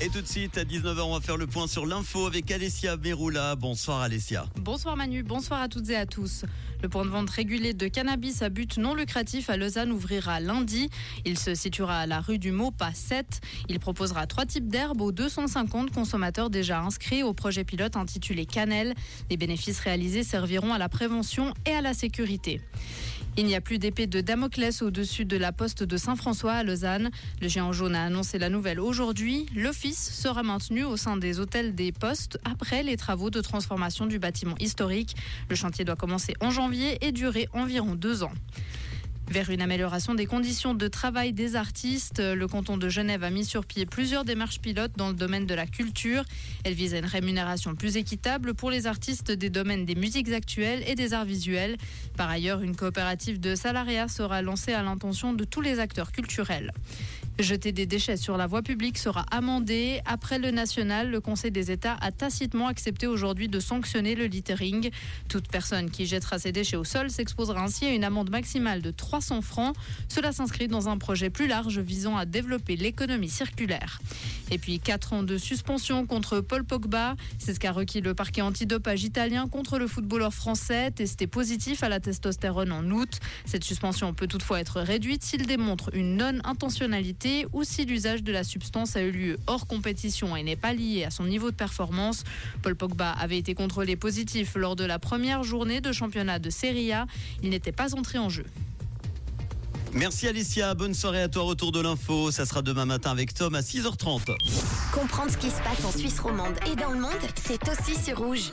Et tout de suite, à 19h, on va faire le point sur l'info avec Alessia Meroula. Bonsoir Alessia. Bonsoir Manu, bonsoir à toutes et à tous. Le point de vente régulé de cannabis à but non lucratif à Lausanne ouvrira lundi. Il se situera à la rue du Maupas 7. Il proposera trois types d'herbes aux 250 consommateurs déjà inscrits au projet pilote intitulé Cannelle. Les bénéfices réalisés serviront à la prévention et à la sécurité. Il n'y a plus d'épée de Damoclès au-dessus de la poste de Saint-François à Lausanne. Le géant jaune a annoncé la nouvelle aujourd'hui. L'office sera maintenu au sein des hôtels des postes après les travaux de transformation du bâtiment historique. Le chantier doit commencer en janvier et durer environ deux ans. Vers une amélioration des conditions de travail des artistes, le canton de Genève a mis sur pied plusieurs démarches pilotes dans le domaine de la culture. Elles visent à une rémunération plus équitable pour les artistes des domaines des musiques actuelles et des arts visuels. Par ailleurs, une coopérative de salariat sera lancée à l'intention de tous les acteurs culturels. Jeter des déchets sur la voie publique sera amendé. Après le national, le Conseil des États a tacitement accepté aujourd'hui de sanctionner le littering. Toute personne qui jettera ses déchets au sol s'exposera ainsi à une amende maximale de 300 francs. Cela s'inscrit dans un projet plus large visant à développer l'économie circulaire. Et puis 4 ans de suspension contre Paul Pogba. C'est ce qu'a requis le parquet antidopage italien contre le footballeur français, testé positif à la testostérone en août. Cette suspension peut toutefois être réduite s'il démontre une non-intentionnalité ou si l'usage de la substance a eu lieu hors compétition et n'est pas lié à son niveau de performance. Paul Pogba avait été contrôlé positif lors de la première journée de championnat de Serie A. Il n'était pas entré en jeu. Merci Alicia, bonne soirée à toi, retour de l'info. Ça sera demain matin avec Tom à 6h30. Comprendre ce qui se passe en Suisse romande et dans le monde, c'est aussi sur rouge.